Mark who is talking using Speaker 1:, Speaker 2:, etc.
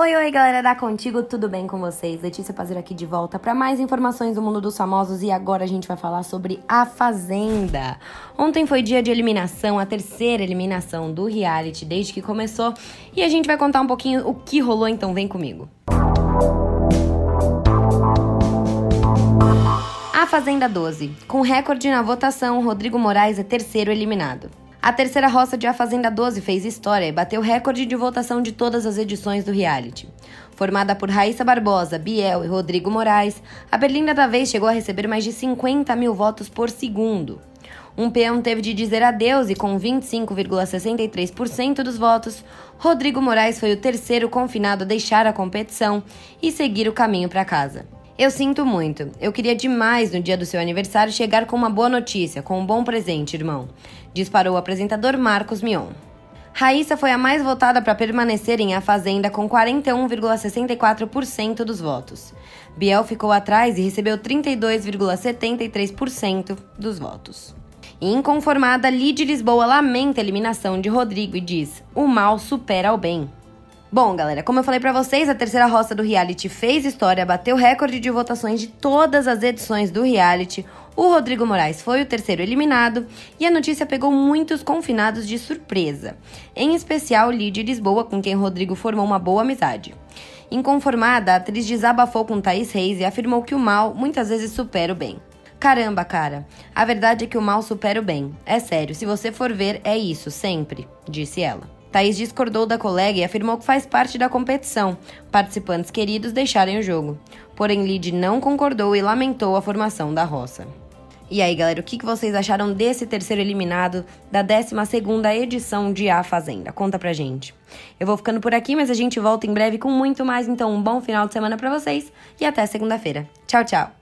Speaker 1: Oi, oi, galera da Contigo, tudo bem com vocês? Letícia Pazeiro aqui de volta para mais informações do mundo dos famosos e agora a gente vai falar sobre A Fazenda. Ontem foi dia de eliminação, a terceira eliminação do reality desde que começou e a gente vai contar um pouquinho o que rolou, então vem comigo. A Fazenda 12. Com recorde na votação, Rodrigo Moraes é terceiro eliminado. A terceira roça de A Fazenda 12 fez história e bateu recorde de votação de todas as edições do reality. Formada por Raíssa Barbosa, Biel e Rodrigo Moraes, a Berlinda da vez chegou a receber mais de 50 mil votos por segundo. Um peão teve de dizer adeus e, com 25,63% dos votos, Rodrigo Moraes foi o terceiro confinado a deixar a competição e seguir o caminho para casa. Eu sinto muito. Eu queria demais no dia do seu aniversário chegar com uma boa notícia, com um bom presente, irmão, disparou o apresentador Marcos Mion. Raíssa foi a mais votada para permanecer em A Fazenda com 41,64% dos votos. Biel ficou atrás e recebeu 32,73% dos votos. Inconformada, Lid Lisboa lamenta a eliminação de Rodrigo e diz: o mal supera o bem. Bom, galera, como eu falei para vocês, a terceira roça do reality fez história, bateu recorde de votações de todas as edições do reality. O Rodrigo Moraes foi o terceiro eliminado e a notícia pegou muitos confinados de surpresa, em especial Lídia Lisboa, com quem Rodrigo formou uma boa amizade. Inconformada, a atriz desabafou com Thaís Reis e afirmou que o mal muitas vezes supera o bem. Caramba, cara, a verdade é que o mal supera o bem. É sério, se você for ver, é isso, sempre, disse ela. Thaís discordou da colega e afirmou que faz parte da competição. Participantes queridos deixarem o jogo. Porém, Lid não concordou e lamentou a formação da roça. E aí, galera, o que vocês acharam desse terceiro eliminado da 12 edição de A Fazenda? Conta pra gente. Eu vou ficando por aqui, mas a gente volta em breve com muito mais, então um bom final de semana para vocês e até segunda-feira. Tchau, tchau!